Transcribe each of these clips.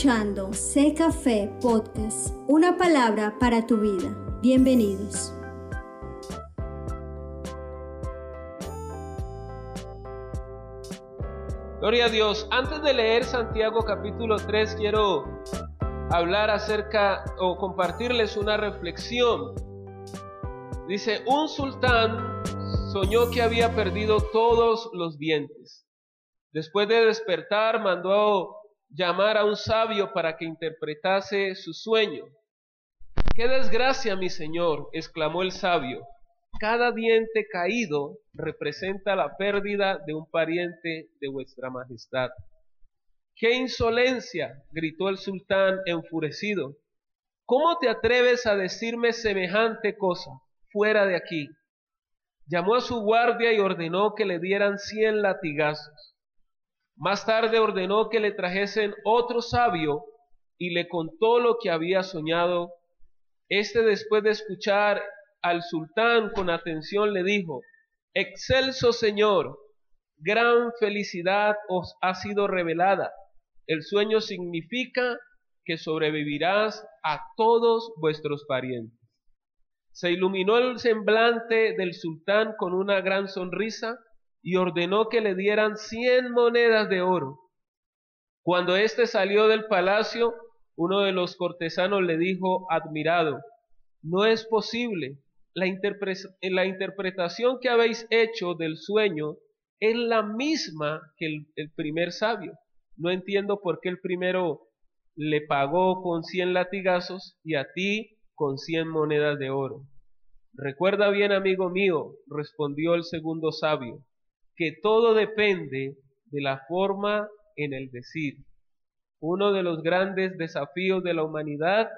escuchando Sé Café Podcast, una palabra para tu vida. Bienvenidos. Gloria a Dios. Antes de leer Santiago capítulo 3, quiero hablar acerca o compartirles una reflexión. Dice, un sultán soñó que había perdido todos los dientes. Después de despertar, mandó llamar a un sabio para que interpretase su sueño. ¡Qué desgracia, mi señor! exclamó el sabio. Cada diente caído representa la pérdida de un pariente de vuestra majestad. ¡Qué insolencia! gritó el sultán enfurecido. ¿Cómo te atreves a decirme semejante cosa? Fuera de aquí. Llamó a su guardia y ordenó que le dieran cien latigazos. Más tarde ordenó que le trajesen otro sabio y le contó lo que había soñado. Este después de escuchar al sultán con atención le dijo, Excelso Señor, gran felicidad os ha sido revelada. El sueño significa que sobrevivirás a todos vuestros parientes. Se iluminó el semblante del sultán con una gran sonrisa y ordenó que le dieran cien monedas de oro. Cuando éste salió del palacio, uno de los cortesanos le dijo, admirado, no es posible, la, interpretación que habéis hecho del sueño es la misma que el, el primer sabio. No entiendo por qué el primero le pagó con cien latigazos y a ti con cien monedas de oro. Recuerda bien, amigo mío, respondió el segundo sabio, que todo depende de la forma en el decir. Uno de los grandes desafíos de la humanidad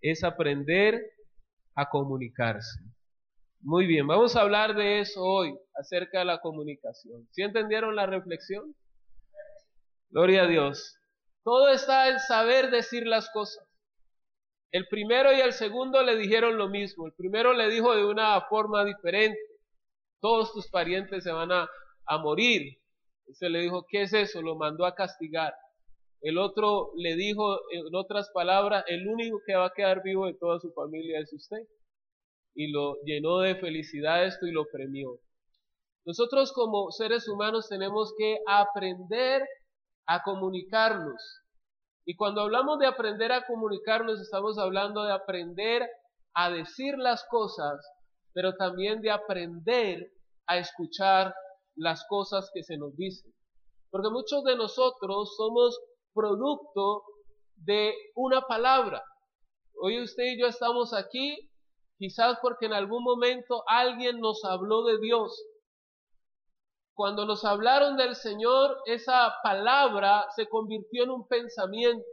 es aprender a comunicarse. Muy bien, vamos a hablar de eso hoy, acerca de la comunicación. ¿Sí entendieron la reflexión? Gloria a Dios. Todo está en saber decir las cosas. El primero y el segundo le dijeron lo mismo. El primero le dijo de una forma diferente. Todos tus parientes se van a a morir. Se le dijo, ¿qué es eso? Lo mandó a castigar. El otro le dijo, en otras palabras, el único que va a quedar vivo de toda su familia es usted. Y lo llenó de felicidad esto y lo premió. Nosotros como seres humanos tenemos que aprender a comunicarnos. Y cuando hablamos de aprender a comunicarnos, estamos hablando de aprender a decir las cosas, pero también de aprender a escuchar las cosas que se nos dicen. Porque muchos de nosotros somos producto de una palabra. Hoy usted y yo estamos aquí quizás porque en algún momento alguien nos habló de Dios. Cuando nos hablaron del Señor, esa palabra se convirtió en un pensamiento.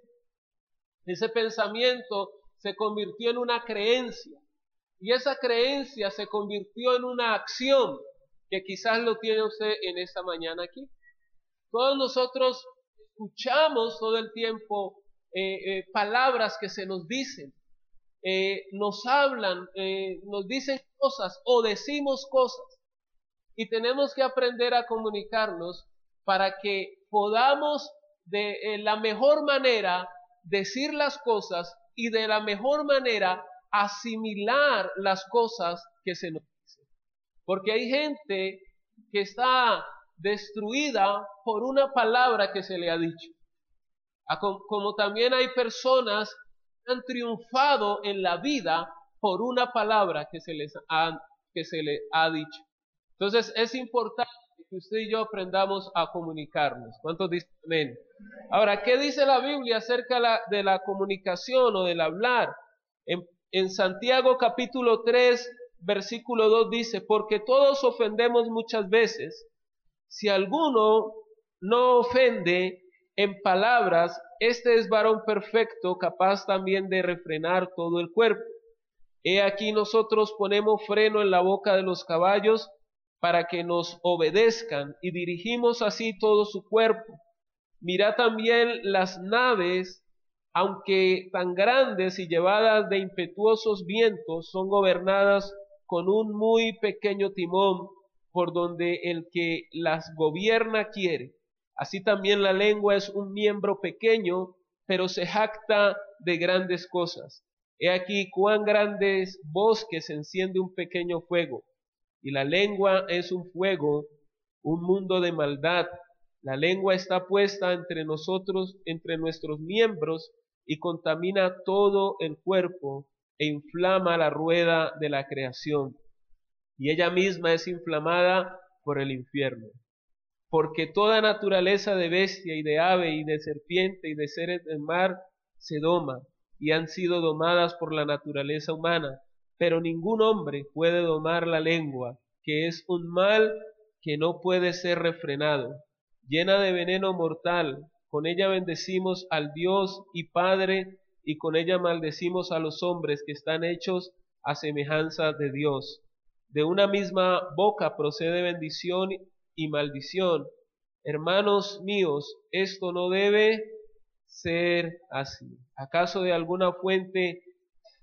Ese pensamiento se convirtió en una creencia. Y esa creencia se convirtió en una acción que quizás lo tiene usted en esta mañana aquí. Todos nosotros escuchamos todo el tiempo eh, eh, palabras que se nos dicen, eh, nos hablan, nos dicen cosas o decimos cosas. Y tenemos que aprender a comunicarnos para que podamos de la mejor manera decir las cosas y de la mejor manera asimilar las cosas que se nos porque hay gente que está destruida por una palabra que se le ha dicho. Como también hay personas que han triunfado en la vida por una palabra que se les ha, le ha dicho. Entonces es importante que usted y yo aprendamos a comunicarnos. ¿Cuántos dicen amén? Ahora, ¿qué dice la Biblia acerca de la comunicación o del hablar? En, en Santiago capítulo 3, versículo 2 dice, porque todos ofendemos muchas veces. Si alguno no ofende en palabras, este es varón perfecto, capaz también de refrenar todo el cuerpo. He aquí nosotros ponemos freno en la boca de los caballos para que nos obedezcan y dirigimos así todo su cuerpo. Mira también las naves, aunque tan grandes y llevadas de impetuosos vientos, son gobernadas con un muy pequeño timón por donde el que las gobierna quiere. Así también la lengua es un miembro pequeño, pero se jacta de grandes cosas. He aquí cuán grandes bosques enciende un pequeño fuego, y la lengua es un fuego, un mundo de maldad. La lengua está puesta entre nosotros, entre nuestros miembros, y contamina todo el cuerpo e inflama la rueda de la creación. Y ella misma es inflamada por el infierno. Porque toda naturaleza de bestia y de ave y de serpiente y de seres del mar se doma y han sido domadas por la naturaleza humana, pero ningún hombre puede domar la lengua, que es un mal que no puede ser refrenado, llena de veneno mortal, con ella bendecimos al Dios y Padre, y con ella maldecimos a los hombres que están hechos a semejanza de Dios. De una misma boca procede bendición y maldición. Hermanos míos, esto no debe ser así. ¿Acaso de alguna fuente,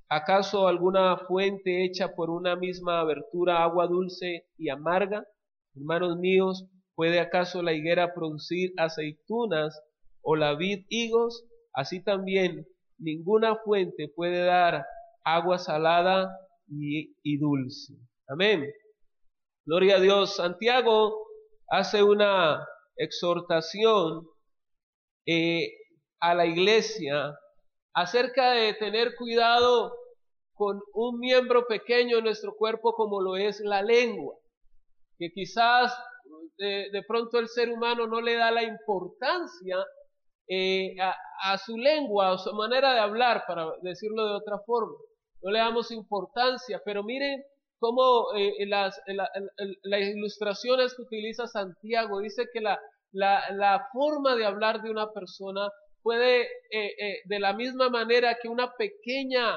acaso alguna fuente hecha por una misma abertura agua dulce y amarga? Hermanos míos, ¿puede acaso la higuera producir aceitunas o la vid higos? Así también ninguna fuente puede dar agua salada y, dulce. Amén. Gloria a Dios. Santiago hace una exhortación eh, a la iglesia acerca de tener cuidado con un miembro pequeño en nuestro cuerpo como lo es la lengua, que quizás de, pronto el ser humano no le da la importancia eh, a, su lengua o su manera de hablar, para decirlo de otra forma. No le damos importancia, pero miren cómo eh, las, las ilustraciones que utiliza Santiago dice que la, la forma de hablar de una persona puede, eh, de la misma manera que una pequeña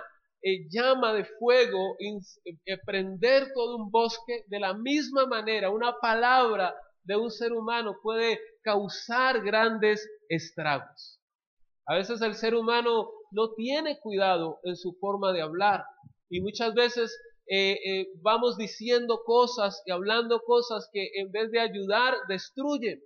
llama de fuego, prender todo un bosque, de la misma manera una palabra de un ser humano puede causar grandes estragos. A veces el ser humano no tiene cuidado en su forma de hablar y muchas veces vamos diciendo cosas y hablando cosas que en vez de ayudar destruyen.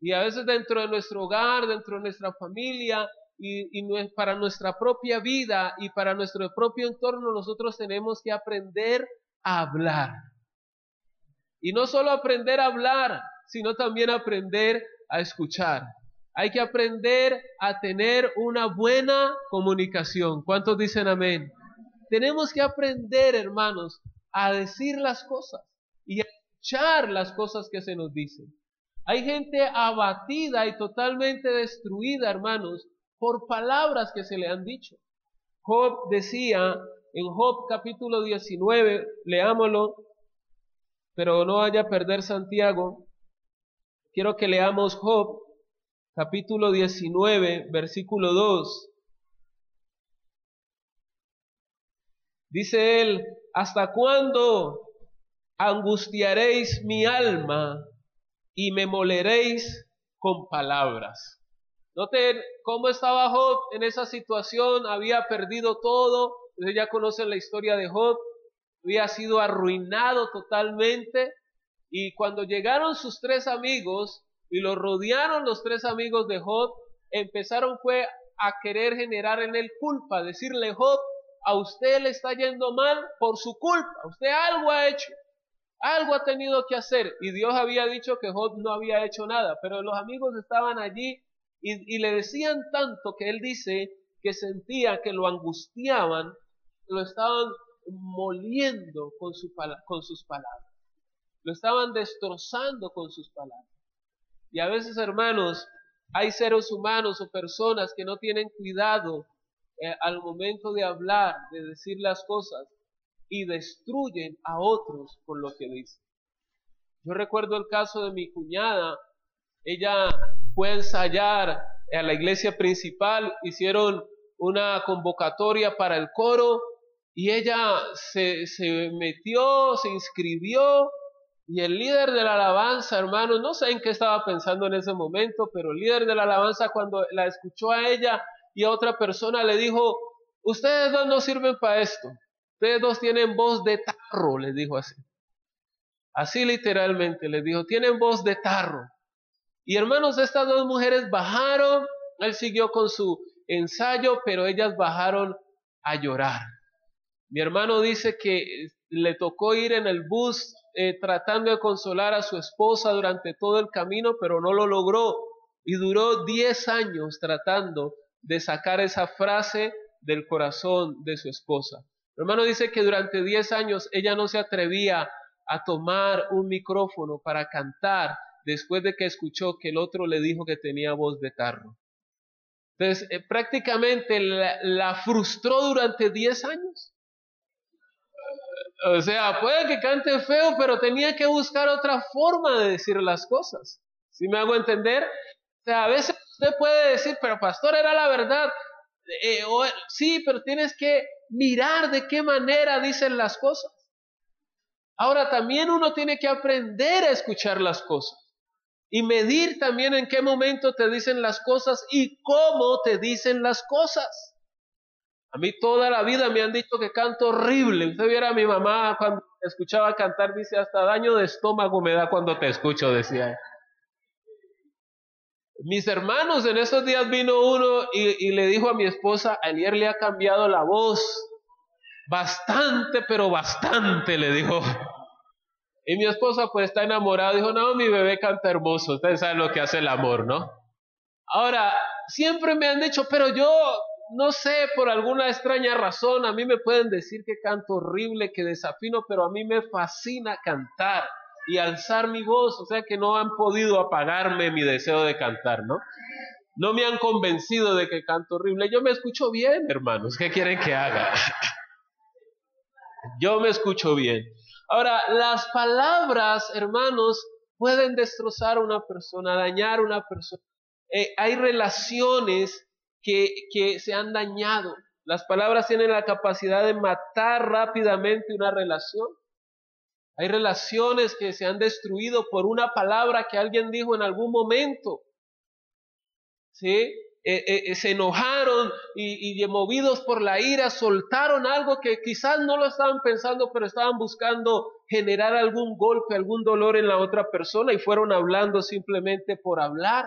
Y a veces dentro de nuestro hogar, dentro de nuestra familia y, para nuestra propia vida y para nuestro propio entorno, nosotros tenemos que aprender a hablar. Y no solo aprender a hablar, sino también aprender a escuchar. Hay que aprender a tener una buena comunicación. ¿Cuántos dicen amén? Tenemos que aprender, hermanos, a decir las cosas y a escuchar las cosas que se nos dicen. Hay gente abatida y totalmente destruida, hermanos, por palabras que se le han dicho. Job decía en Job capítulo 19, leámoslo, pero no vaya a perder Santiago. Quiero que leamos Job capítulo 19, versículo 2. Dice él, ¿hasta cuándo angustiaréis mi alma y me moleréis con palabras. Noten cómo estaba Job en esa situación, había perdido todo, ustedes ya conocen la historia de Job, había sido arruinado totalmente y cuando llegaron sus tres amigos y lo rodearon los tres amigos de Job, empezaron fue a querer generar en él culpa, decirle Job, a usted le está yendo mal por su culpa, usted algo ha hecho. Algo ha tenido que hacer. Y Dios había dicho que Job no había hecho nada. Pero los amigos estaban allí y, le decían tanto que él dice que sentía que lo angustiaban, lo estaban moliendo con, su, con sus palabras. Lo estaban destrozando con sus palabras. Y a veces, hermanos, hay seres humanos o personas que no tienen cuidado eh, al momento de hablar, de decir las cosas, y destruyen a otros con lo que dicen. Yo recuerdo el caso de mi cuñada, ella fue a ensayar a la iglesia principal, hicieron una convocatoria para el coro y ella se, se metió, se inscribió y el líder de la alabanza, hermano, no sé en qué estaba pensando en ese momento, pero el líder de la alabanza cuando la escuchó a ella y a otra persona le dijo, ustedes dos no sirven para esto. Ustedes dos tienen voz de tarro, les dijo así. Así literalmente les dijo, tienen voz de tarro. Y hermanos, estas dos mujeres bajaron Él siguió con su ensayo, pero ellas bajaron a llorar. Mi hermano dice que le tocó ir en el bus eh, tratando de consolar a su esposa durante todo el camino, pero no lo logró. Y duró 10 años tratando de sacar esa frase del corazón de su esposa. Mi hermano dice que durante 10 años ella no se atrevía a tomar un micrófono para cantar después de que escuchó que el otro le dijo que tenía voz de tarro. Entonces, eh, prácticamente la, la, frustró durante 10 años. O sea, puede que cante feo, pero tenía que buscar otra forma de decir las cosas. ¿Sí me hago entender? O sea, a veces usted puede decir, pero pastor, era la verdad. Eh, sí, pero tienes que mirar de qué manera dicen las cosas. Ahora también uno tiene que aprender a escuchar las cosas y medir también en qué momento te dicen las cosas y cómo te dicen las cosas. A mí toda la vida me han dicho que canto horrible. Usted viera a mi mamá cuando escuchaba cantar, dice, hasta daño de estómago me da cuando te escucho, decía. Mis hermanos, en esos días vino uno y, le dijo a mi esposa, ayer le ha cambiado la voz. Bastante, pero bastante, le dijo. Y mi esposa pues está enamorada, dijo, no, mi bebé canta hermoso, ustedes saben lo que hace el amor, ¿no? Ahora, siempre me han dicho, pero yo no sé, por alguna extraña razón, a mí me pueden decir que canto horrible, que desafino, pero a mí me fascina cantar y alzar mi voz, o sea que no han podido apagarme mi deseo de cantar, ¿no? No me han convencido de que canto horrible. Yo me escucho bien, hermanos, ¿qué quieren que haga? Yo me escucho bien. Ahora, las palabras, hermanos, pueden destrozar a una persona, dañar a una persona. Eh, hay relaciones que, se han dañado. Las palabras tienen la capacidad de matar rápidamente una relación. Hay relaciones que se han destruido por una palabra que alguien dijo en algún momento. ¿Sí? Eh, eh, eh, se enojaron y, y, movidos por la ira soltaron algo que quizás no lo estaban pensando, pero estaban buscando generar algún golpe, algún dolor en la otra persona y fueron hablando simplemente por hablar.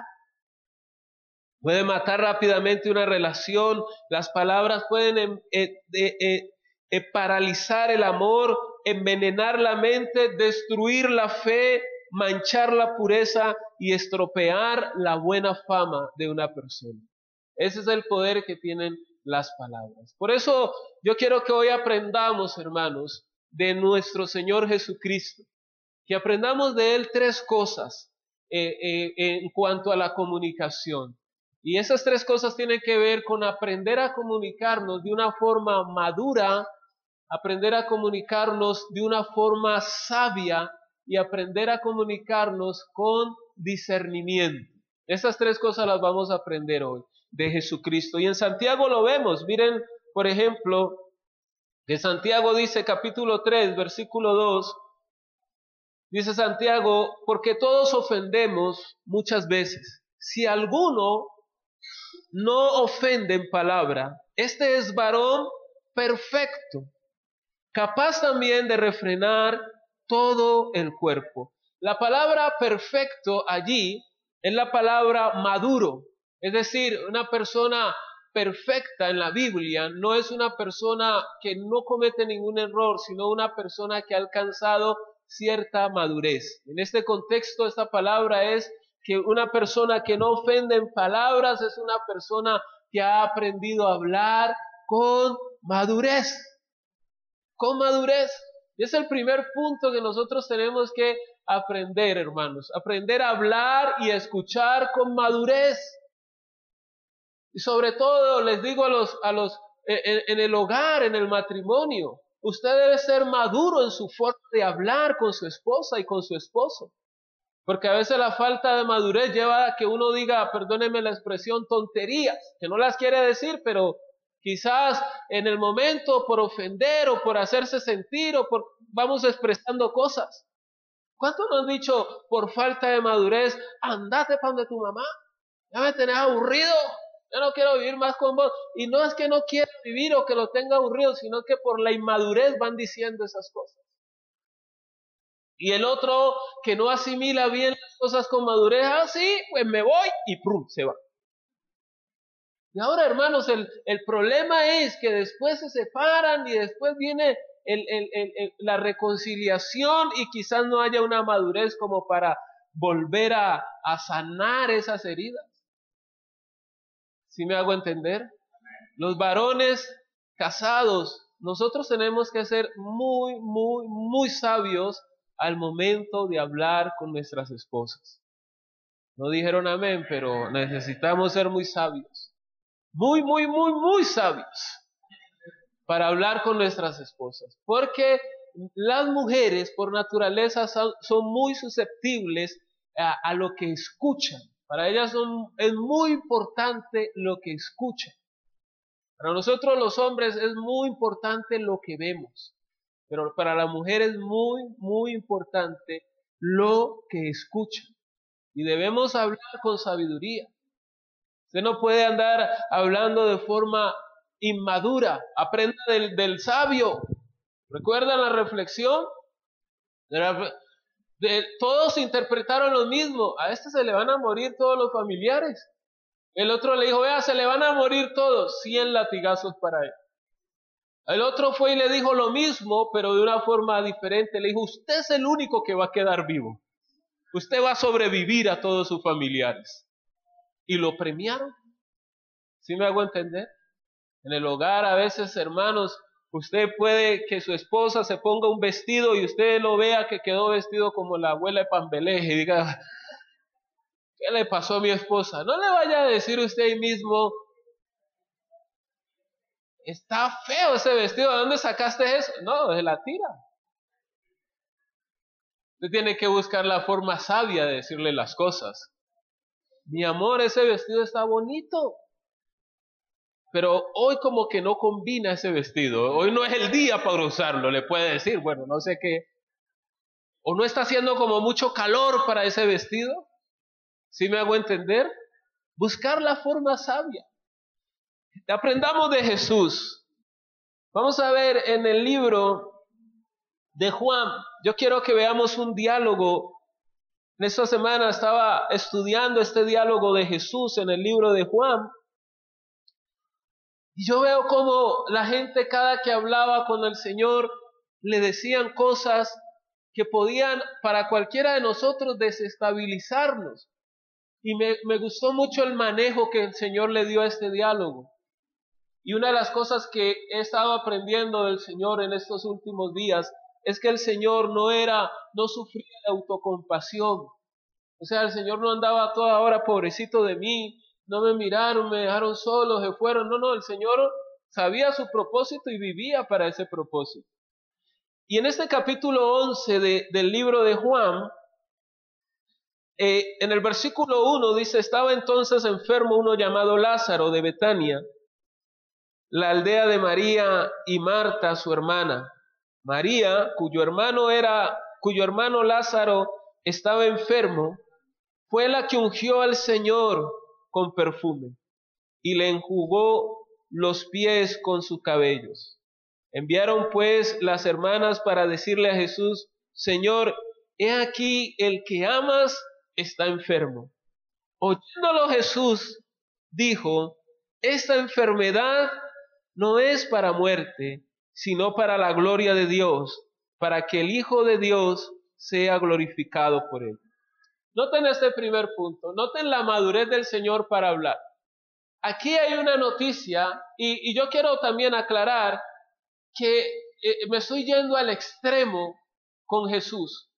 Puede matar rápidamente una relación, las palabras pueden em, paralizar el amor, envenenar la mente, destruir la fe, manchar la pureza y estropear la buena fama de una persona. Ese es el poder que tienen las palabras. Por eso yo quiero que hoy aprendamos, hermanos, de nuestro Señor Jesucristo, que aprendamos de Él tres cosas eh, eh, en cuanto a la comunicación. Y esas tres cosas tienen que ver con aprender a comunicarnos de una forma madura, aprender a comunicarnos de una forma sabia y aprender a comunicarnos con discernimiento. Esas tres cosas las vamos a aprender hoy de Jesucristo. Y en Santiago lo vemos. Miren, por ejemplo, que Santiago dice capítulo 3, versículo 2. Dice Santiago, porque todos ofendemos muchas veces. Si alguno no ofende en palabra, este es varón perfecto, capaz también de refrenar todo el cuerpo. La palabra perfecto allí es la palabra maduro, es decir, una persona perfecta en la Biblia no es una persona que no comete ningún error, sino una persona que ha alcanzado cierta madurez. En este contexto, esta palabra es que una persona que no ofende en palabras es una persona que ha aprendido a hablar con madurez. Con madurez. Y es el primer punto que nosotros tenemos que aprender, hermanos. Aprender a hablar y escuchar con madurez. Y sobre todo les digo a los, a los, en, en el hogar, en el matrimonio, usted debe ser maduro en su forma de hablar con su esposa y con su esposo. Porque a veces la falta de madurez lleva a que uno diga, perdóneme la expresión, tonterías, que no las quiere decir, pero quizás en el momento por ofender o por hacerse sentir o por vamos expresando cosas. ¿Cuánto nos han dicho por falta de madurez, andate para donde tu mamá? Ya me tenés aburrido, yo no quiero vivir más con vos. Y no es que no quiera vivir o que lo tenga aburrido, sino que por la inmadurez van diciendo esas cosas. Y el otro que no asimila bien las cosas con madurez, ah, sí, pues me voy y prum, se va. Y ahora, hermanos, el, el problema es que después se separan y después viene la reconciliación y quizás no haya una madurez como para volver a, a sanar esas heridas. ¿Sí me hago entender? Los varones casados, nosotros tenemos que ser muy, muy, muy sabios al momento de hablar con nuestras esposas. No dijeron amén, pero necesitamos ser muy sabios. Muy, muy, muy, muy sabios para hablar con nuestras esposas. Porque las mujeres por naturaleza son, muy susceptibles a, lo que escuchan. Para ellas es muy importante lo que escuchan. Para nosotros los hombres es muy importante lo que vemos. Pero para la mujer es muy, muy importante lo que escuchan. Y debemos hablar con sabiduría. Usted no puede andar hablando de forma inmadura. Aprenda del, sabio. ¿Recuerdan la reflexión? todos interpretaron lo mismo. A este se le van a morir todos los familiares. El otro le dijo, vea, se le van a morir todos. Cien latigazos para él. El otro fue y le dijo lo mismo, pero de una forma diferente. Le dijo, usted es el único que va a quedar vivo. Usted va a sobrevivir a todos sus familiares. Y lo premiaron. ¿Sí me hago entender? En el hogar a veces, hermanos, usted puede que su esposa se ponga un vestido y usted lo vea que quedó vestido como la abuela de Pambeleje y diga, ¿qué le pasó a mi esposa? No le vaya a decir usted mismo, está feo ese vestido, ¿de dónde sacaste eso? No, de la tira. Usted tiene que buscar la forma sabia de decirle las cosas. Mi amor, ese vestido está bonito. Pero hoy como que no combina ese vestido. Hoy no es el día para usarlo, le puede decir. Bueno, no sé qué. O no está haciendo como mucho calor para ese vestido. ¿Sí me hago entender? Buscar la forma sabia. Aprendamos de Jesús. Vamos a ver en el libro de Juan. Yo quiero que veamos un diálogo. En esta semana estaba estudiando este diálogo de Jesús en el libro de Juan. Y yo veo como la gente cada que hablaba con el Señor le decían cosas que podían para cualquiera de nosotros desestabilizarnos. Y me, me, gustó mucho el manejo que el Señor le dio a este diálogo. Y una de las cosas que he estado aprendiendo del Señor en estos últimos días es que el Señor no era, no sufría de autocompasión. O sea, el Señor no andaba toda hora pobrecito de mí, no me miraron, me dejaron solo, se fueron. No, no, el Señor sabía su propósito y vivía para ese propósito. Y en este capítulo 11 del libro de Juan, eh, en el versículo 1 dice, estaba entonces enfermo uno llamado Lázaro de Betania, la aldea de María y Marta, su hermana. María, cuyo hermano era, cuyo hermano Lázaro estaba enfermo, fue la que ungió al Señor con perfume y le enjugó los pies con sus cabellos. Enviaron pues las hermanas para decirle a Jesús, Señor, he aquí el que amas está enfermo. Oyéndolo Jesús dijo, esta enfermedad no es para muerte, sino para la gloria de Dios, para que el Hijo de Dios sea glorificado por él. Noten este primer punto, noten la madurez del Señor para hablar. Aquí hay una noticia y, yo quiero también aclarar que eh, me estoy yendo al extremo con Jesús,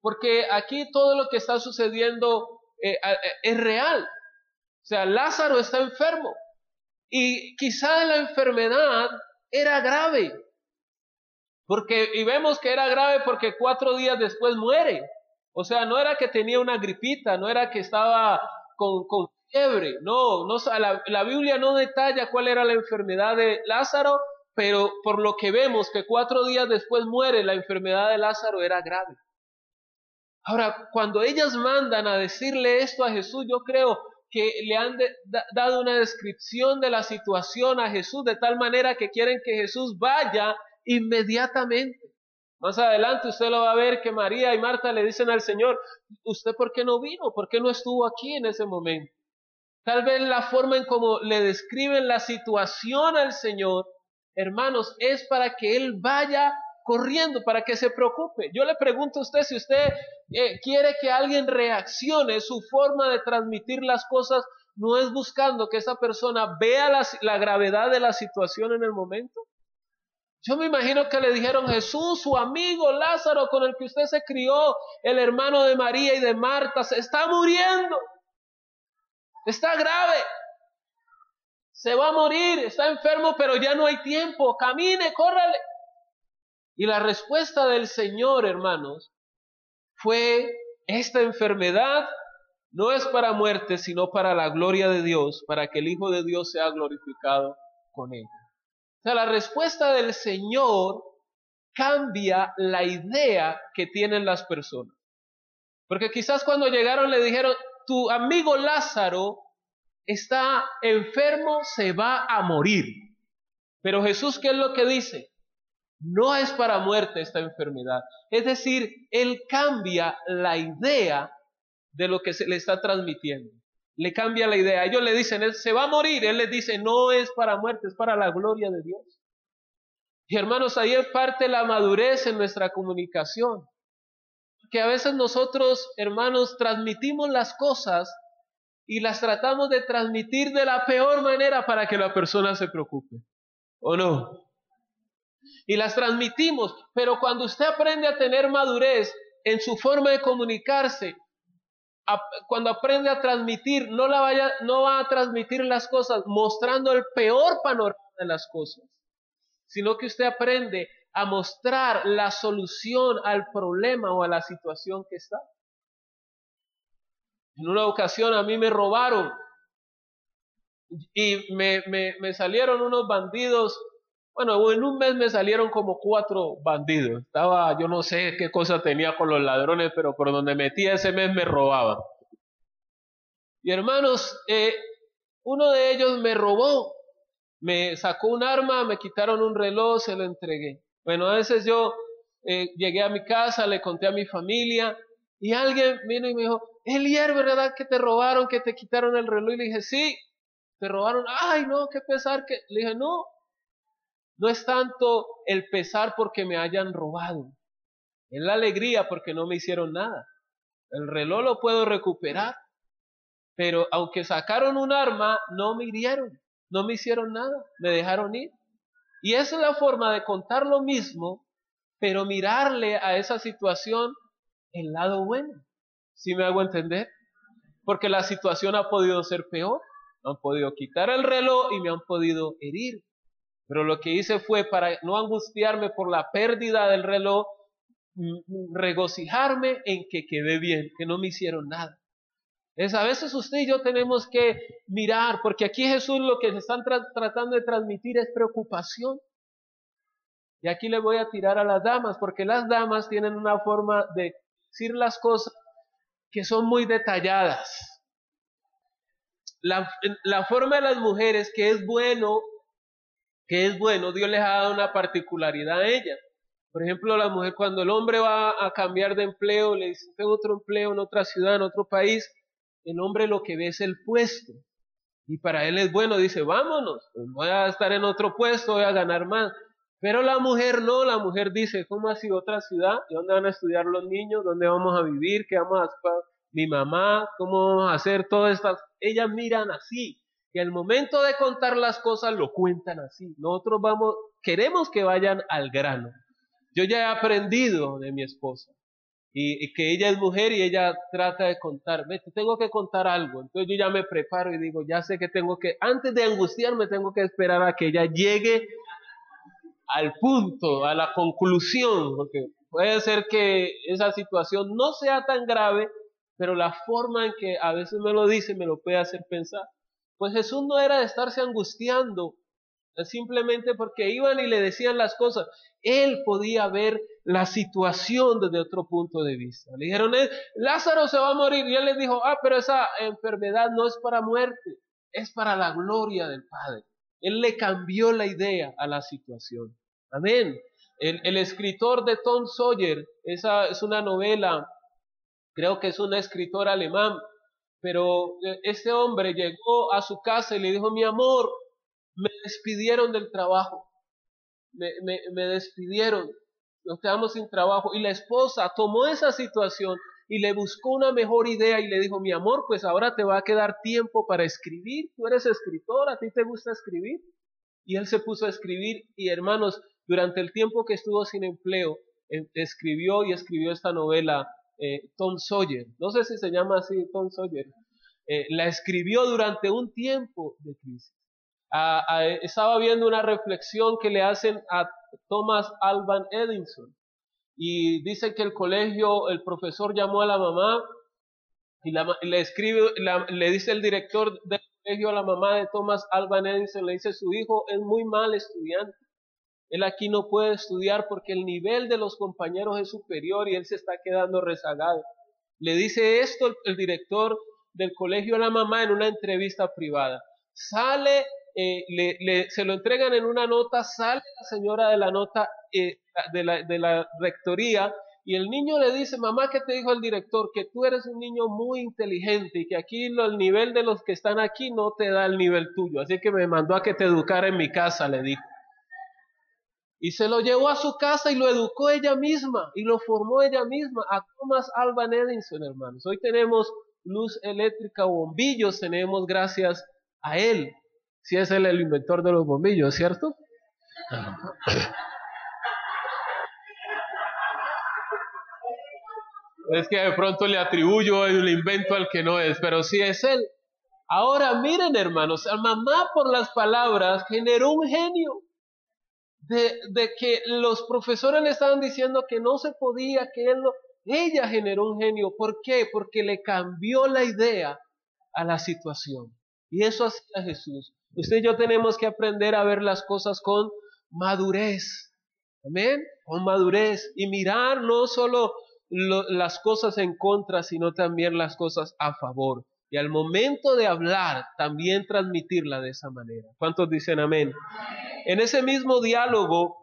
porque aquí todo lo que está sucediendo eh, eh, es real. O sea, Lázaro está enfermo y quizá la enfermedad era grave, porque y vemos que era grave porque cuatro días después muere. O sea, no era que tenía una gripita, no era que estaba con, fiebre, no, la Biblia no detalla cuál era la enfermedad de Lázaro, pero por lo que vemos que cuatro días después muere, la enfermedad de Lázaro era grave. Ahora, cuando ellas mandan a decirle esto a Jesús, yo creo que le han dado una descripción de la situación a Jesús de tal manera que quieren que Jesús vaya inmediatamente. Más adelante usted lo va a ver que María y Marta le dicen al Señor, ¿usted por qué no vino? ¿Por qué no estuvo aquí en ese momento? Tal vez la forma en cómo le describen la situación al Señor, hermanos, es para que Él vaya corriendo, para que se preocupe. Yo le pregunto a usted si usted eh, quiere que alguien reaccione, su forma de transmitir las cosas no es buscando que esa persona vea la, gravedad de la situación en el momento. Yo me imagino que le dijeron Jesús, su amigo Lázaro con el que usted se crió, el hermano de María y de Marta, se está muriendo. Está grave. Se va a morir, está enfermo, pero ya no hay tiempo. Camine, córrale. Y la respuesta del Señor, hermanos, fue esta enfermedad no es para muerte, sino para la gloria de Dios, para que el Hijo de Dios sea glorificado con ella. O sea, la respuesta del Señor cambia la idea que tienen las personas. Porque quizás cuando llegaron le dijeron, tu amigo Lázaro está enfermo, se va a morir. Pero Jesús, ¿qué es lo que dice? No es para muerte esta enfermedad. Es decir, Él cambia la idea de lo que se le está transmitiendo. Le cambia la idea. Ellos le dicen, él se va a morir. Él les dice, no es para muerte, es para la gloria de Dios. Y hermanos, ahí es parte la madurez en nuestra comunicación. Que a veces nosotros, hermanos, transmitimos las cosas y las tratamos de transmitir de la peor manera para que la persona se preocupe. ¿O no? Y las transmitimos, pero cuando usted aprende a tener madurez en su forma de comunicarse, cuando aprende a transmitir, no, la vaya, no va a transmitir las cosas mostrando el peor panorama de las cosas, sino que usted aprende a mostrar la solución al problema o a la situación que está. En una ocasión a mí me robaron y me, me, me salieron unos bandidos bueno, en un mes me salieron como cuatro bandidos. Estaba, yo no sé qué cosa tenía con los ladrones, pero por donde metía ese mes me robaban. Y hermanos, eh, uno de ellos me robó, me sacó un arma, me quitaron un reloj, se lo entregué. Bueno, a veces yo eh, llegué a mi casa, le conté a mi familia y alguien vino y me dijo, Elier, ¿verdad que te robaron, que te quitaron el reloj? Y le dije, sí, te robaron. Ay, no, qué pesar que... Le dije, no, no es tanto el pesar porque me hayan robado, es la alegría porque no me hicieron nada. El reloj lo puedo recuperar, pero aunque sacaron un arma, no me hirieron, no me hicieron nada, me dejaron ir. Y es la forma de contar lo mismo, pero mirarle a esa situación el lado bueno. ¿Sí me hago entender? Porque la situación ha podido ser peor. Han podido quitar el reloj y me han podido herir. Pero lo que hice fue para no angustiarme por la pérdida del reloj, mm, regocijarme en que quedé bien, que no me hicieron nada. Es a veces usted y yo tenemos que mirar, porque aquí Jesús lo que se están tratando de transmitir es preocupación. Y aquí le voy a tirar a las damas, porque las damas tienen una forma de decir las cosas que son muy detalladas. La, la forma de las mujeres que es bueno que es bueno, Dios les ha dado una particularidad a ella. Por ejemplo, la mujer cuando el hombre va a cambiar de empleo, le dice, tengo otro empleo en otra ciudad, en otro país, el hombre lo que ve es el puesto. Y para él es bueno, dice, vámonos, voy a estar en otro puesto, voy a ganar más. Pero la mujer no, la mujer dice, ¿cómo sido otra ciudad? ¿Y dónde van a estudiar los niños? ¿Dónde vamos a vivir? ¿Qué vamos a hacer? Mi mamá, ¿cómo vamos a hacer todas estas? Ellas miran así que al momento de contar las cosas lo cuentan así. Nosotros vamos, queremos que vayan al grano. Yo ya he aprendido de mi esposa y, que ella es mujer y ella trata de contar, te tengo que contar algo. Entonces yo ya me preparo y digo, ya sé que tengo que, antes de angustiarme, tengo que esperar a que ella llegue al punto, a la conclusión, porque puede ser que esa situación no sea tan grave, pero la forma en que a veces me lo dice me lo puede hacer pensar. Pues Jesús no era de estarse angustiando simplemente porque iban y le decían las cosas. Él podía ver la situación desde otro punto de vista. Le dijeron, eh, Lázaro se va a morir. Y él les dijo, ah, pero esa enfermedad no es para muerte, es para la gloria del Padre. Él le cambió la idea a la situación. Amén. El, el escritor de Tom Sawyer, esa es una novela, creo que es un escritor alemán, Pero eh, este hombre llegó a su casa y le dijo, mi amor, me despidieron del trabajo, me, me, despidieron, nos quedamos sin trabajo. Y la esposa tomó esa situación y le buscó una mejor idea y le dijo, mi amor, pues ahora te va a quedar tiempo para escribir, tú eres escritor, a ti te gusta escribir. Y él se puso a escribir y hermanos, durante el tiempo que estuvo sin empleo, em, escribió y escribió esta novela eh, Tom Sawyer. No sé si se llama así Tom Sawyer. Eh, la escribió durante un tiempo de crisis. estaba viendo una reflexión que le hacen a Thomas Alban Edison y dice que el colegio, el profesor llamó a la mamá y le escribe, le dice el director del colegio a la mamá de Thomas Alban Edison, le dice su hijo es muy mal estudiante. Él aquí no puede estudiar porque el nivel de los compañeros es superior y él se está quedando rezagado. Le dice esto el, director del colegio a la mamá en una entrevista privada. Sale, eh, le, se lo entregan en una nota, sale la señora de la nota eh, de, la, de la rectoría y el niño le dice, mamá, ¿qué te dijo el director? Que tú eres un niño muy inteligente y que aquí el nivel de los que están aquí no te da el nivel tuyo. Así que me mandó a que te educara en mi casa, le dijo. Y se lo llevó a su casa y lo educó ella misma y lo formó ella misma a Thomas Alban Edison, hermanos. Hoy tenemos luz eléctrica, bombillos, tenemos gracias a él. Si es él el inventor de los bombillos, ¿cierto? Es que de pronto le atribuyo el invento al que no es, pero sí es él. Ahora miren hermanos, a mamá por las palabras generó un genio de, que los profesores le estaban diciendo que no se podía, que él no, ella generó un genio. ¿Por qué? Porque le cambió la idea a la situación. Y eso hacía Jesús. Usted y yo tenemos que aprender a ver las cosas con madurez. Amén. Con madurez. Y mirar no solo las cosas en contra, sino también las cosas a favor. Y al momento de hablar, también transmitirla de esa manera. ¿Cuántos dicen amén? En ese mismo diálogo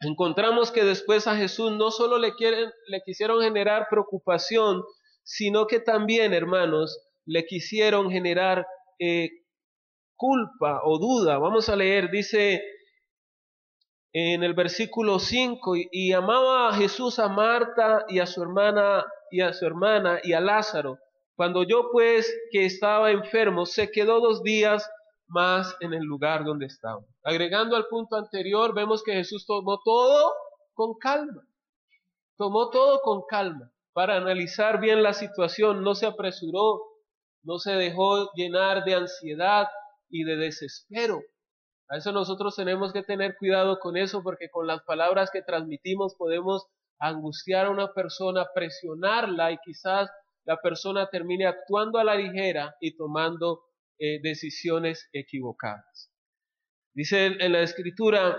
encontramos que después a Jesús no solo le, quieren, le quisieron generar preocupación, sino que también, hermanos, le quisieron generar eh, culpa o duda. Vamos a leer, dice en el versículo 5, y, y amaba a Jesús a Marta y a su hermana y a su hermana y a Lázaro. Cuando yo pues que estaba enfermo, se quedó dos días más en el lugar donde estaba. Agregando al punto anterior, vemos que Jesús tomó todo con calma. Tomó todo con calma para analizar bien la situación, no se apresuró, no se dejó llenar de ansiedad y de desespero. A eso nosotros tenemos que tener cuidado con eso porque con las palabras que transmitimos podemos angustiar a una persona, presionarla y quizás la persona termine actuando a la ligera y tomando eh, decisiones equivocadas. Dice en la escritura,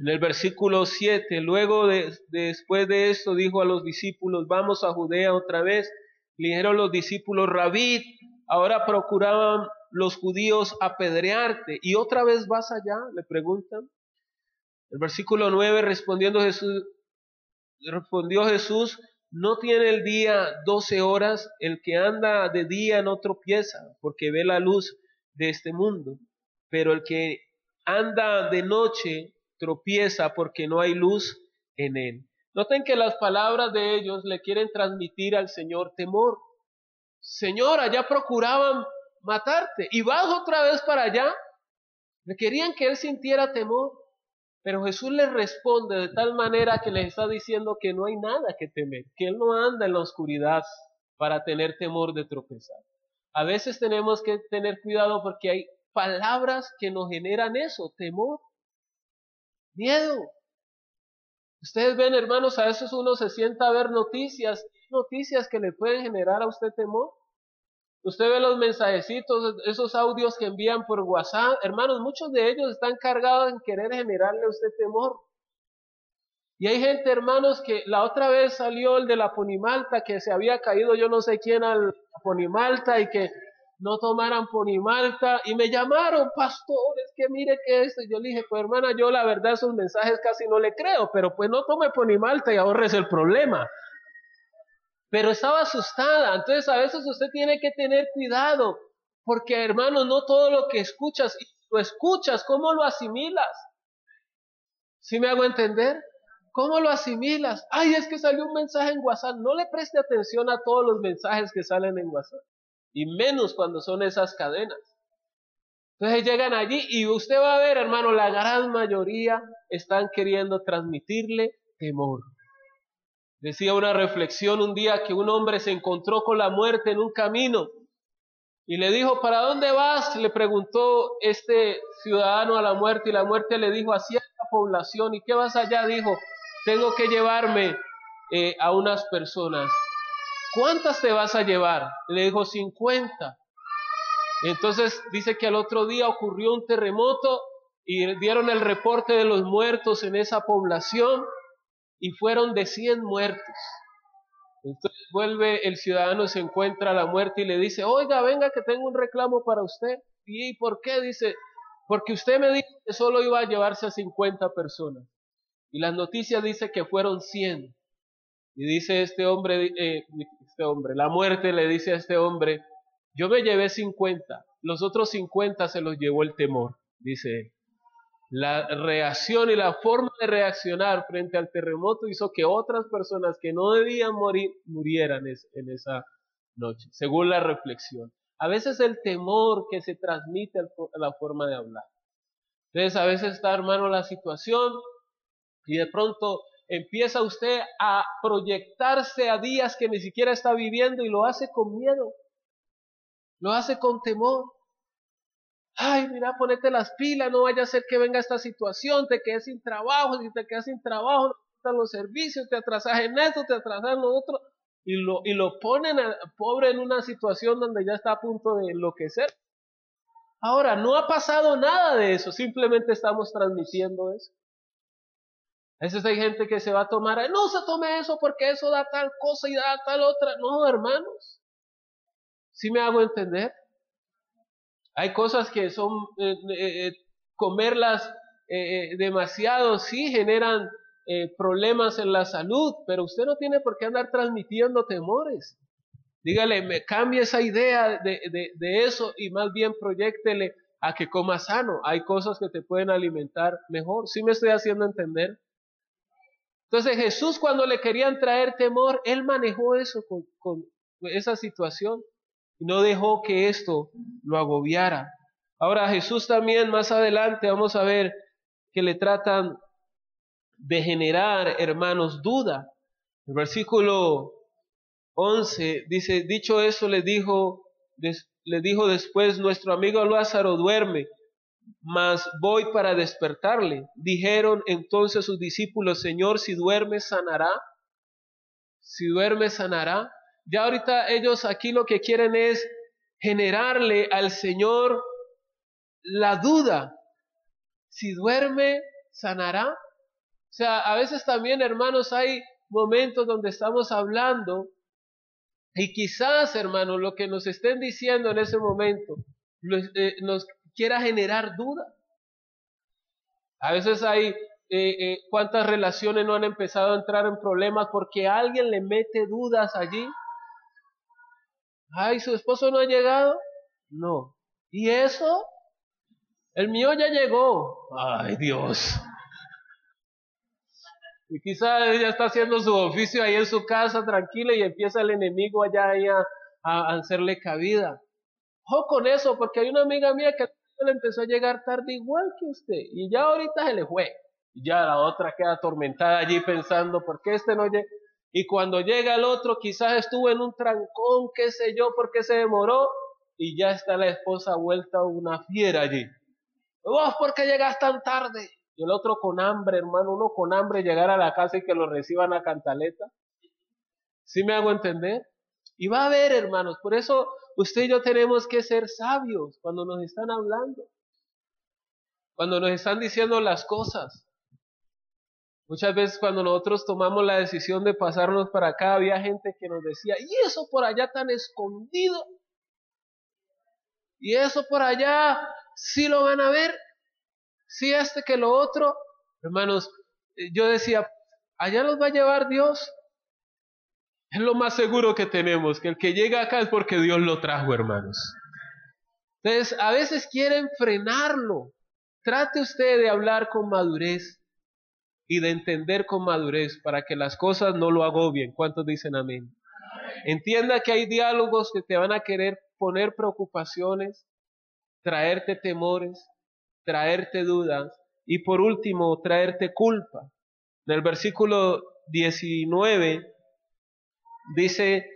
en el versículo 7, luego de, después de esto dijo a los discípulos, vamos a Judea otra vez. Le dijeron los discípulos, Rabí, ahora procuraban los judíos apedrearte y otra vez vas allá, le preguntan. El versículo 9, respondiendo Jesús, respondió Jesús, no tiene el día doce horas, el que anda de día no tropieza, porque ve la luz de este mundo, pero el que anda de noche tropieza porque no hay luz en él. Noten que las palabras de ellos le quieren transmitir al Señor temor. Señor, allá procuraban matarte y vas otra vez para allá. Le querían que él sintiera temor. Pero Jesús les responde de tal manera que les está diciendo que no hay nada que temer, que Él no anda en la oscuridad para tener temor de tropezar. A veces tenemos que tener cuidado porque hay palabras que nos generan eso, temor, miedo. Ustedes ven, hermanos, a veces uno se sienta a ver noticias, noticias que le pueden generar a usted temor. Usted ve los mensajecitos, esos audios que envían por WhatsApp. Hermanos, muchos de ellos están cargados en querer generarle a usted temor. Y hay gente, hermanos, que la otra vez salió el de la Ponimalta, que se había caído yo no sé quién al Ponimalta y que no tomaran Ponimalta. Y me llamaron, pastores, que mire que esto. Y yo le dije, pues hermana, yo la verdad esos mensajes casi no le creo, pero pues no tome Ponimalta y ahorres el problema. Pero estaba asustada. Entonces a veces usted tiene que tener cuidado, porque hermano, no todo lo que escuchas, lo escuchas, ¿cómo lo asimilas? ¿Sí me hago entender? ¿Cómo lo asimilas? Ay, es que salió un mensaje en WhatsApp. No le preste atención a todos los mensajes que salen en WhatsApp. Y menos cuando son esas cadenas. Entonces llegan allí y usted va a ver, hermano, la gran mayoría están queriendo transmitirle temor. Decía una reflexión un día que un hombre se encontró con la muerte en un camino y le dijo, ¿para dónde vas? Le preguntó este ciudadano a la muerte y la muerte le dijo, hacia la población. ¿Y qué vas allá? Dijo, tengo que llevarme eh, a unas personas. ¿Cuántas te vas a llevar? Le dijo, 50. Entonces dice que al otro día ocurrió un terremoto y dieron el reporte de los muertos en esa población y fueron de 100 muertos. Entonces vuelve el ciudadano, se encuentra la muerte y le dice, oiga, venga que tengo un reclamo para usted. ¿Y por qué? Dice, porque usted me dijo que solo iba a llevarse a 50 personas. Y las noticias dice que fueron 100. Y dice este hombre, eh, este hombre, la muerte le dice a este hombre, yo me llevé 50, los otros 50 se los llevó el temor, dice él. La reacción y la forma de reaccionar frente al terremoto hizo que otras personas que no debían morir murieran en esa noche, según la reflexión. A veces el temor que se transmite a la forma de hablar. Entonces a veces está, hermano, la situación y de pronto empieza usted a proyectarse a días que ni siquiera está viviendo y lo hace con miedo, lo hace con temor ay, mira, ponete las pilas, no vaya a ser que venga esta situación, te quedes sin trabajo, si te quedas sin trabajo, no están los servicios, te atrasas en esto, te atrasas en lo otro, y lo, y lo ponen al pobre en una situación donde ya está a punto de enloquecer. Ahora, no ha pasado nada de eso, simplemente estamos transmitiendo eso. A veces hay gente que se va a tomar, no se tome eso porque eso da tal cosa y da tal otra. No, hermanos. ¿Sí me hago entender? Hay cosas que son, eh, eh, eh, comerlas demasiado, sí generan problemas en la salud, pero usted no tiene por qué andar transmitiendo temores. Dígale, cambie esa idea de, de eso y más bien proyectele a que coma sano. Hay cosas que te pueden alimentar mejor. ¿Sí me estoy haciendo entender? Entonces Jesús cuando le querían traer temor, él manejó eso con esa situación y no dejó que esto lo agobiara. Ahora Jesús también más adelante vamos a ver que le tratan de generar, hermanos, duda. El versículo 11 dice, dicho eso le dijo, le dijo después, nuestro amigo Lázaro duerme, mas voy para despertarle. Dijeron entonces sus discípulos, Señor, si duerme, sanará. Si duerme, sanará. Ya ahorita ellos aquí lo que quieren es generarle al Señor la duda. Si duerme, sanará. O sea, a veces también, hermanos, hay momentos donde estamos hablando y quizás, hermanos, lo que nos estén diciendo en ese momento eh, nos quiera generar duda. A veces hay eh, eh, cuántas relaciones no han empezado a entrar en problemas porque alguien le mete dudas allí. Ay, su esposo no ha llegado. No. ¿Y eso? El mío ya llegó. Ay, Dios. Y quizá ella está haciendo su oficio ahí en su casa tranquila y empieza el enemigo allá a, a, hacerle cabida. Ojo con eso, porque hay una amiga mía que le empezó a llegar tarde igual que usted y ya ahorita se le fue. Y ya la otra queda atormentada allí pensando, ¿por qué este no llega? Y cuando llega el otro, quizás estuvo en un trancón, qué sé yo, por qué se demoró, y ya está la esposa vuelta una fiera allí. Vos, ¿por qué llegas tan tarde? Y el otro con hambre, hermano, uno con hambre llegar a la casa y que lo reciban a cantaleta. ¿Sí me hago entender? Y va a haber, hermanos, por eso usted y yo tenemos que ser sabios cuando nos están hablando, cuando nos están diciendo las cosas. Muchas veces cuando nosotros tomamos la decisión de pasarnos para acá, había gente que nos decía, ¿y eso por allá tan escondido? ¿Y eso por allá sí lo van a ver? ¿Sí este que lo otro? Hermanos, eh, yo decía, allá los va a llevar Dios. Es lo más seguro que tenemos, que el que llega acá es porque Dios lo trajo, hermanos. Entonces, a veces quieren frenarlo. Trate usted de hablar con madurez y de entender con madurez para que las cosas no lo agobien. ¿Cuántos dicen amén? Entienda que hay diálogos que te van a querer poner preocupaciones, traerte temores, traerte dudas y por último traerte culpa. En el versículo 19 dice,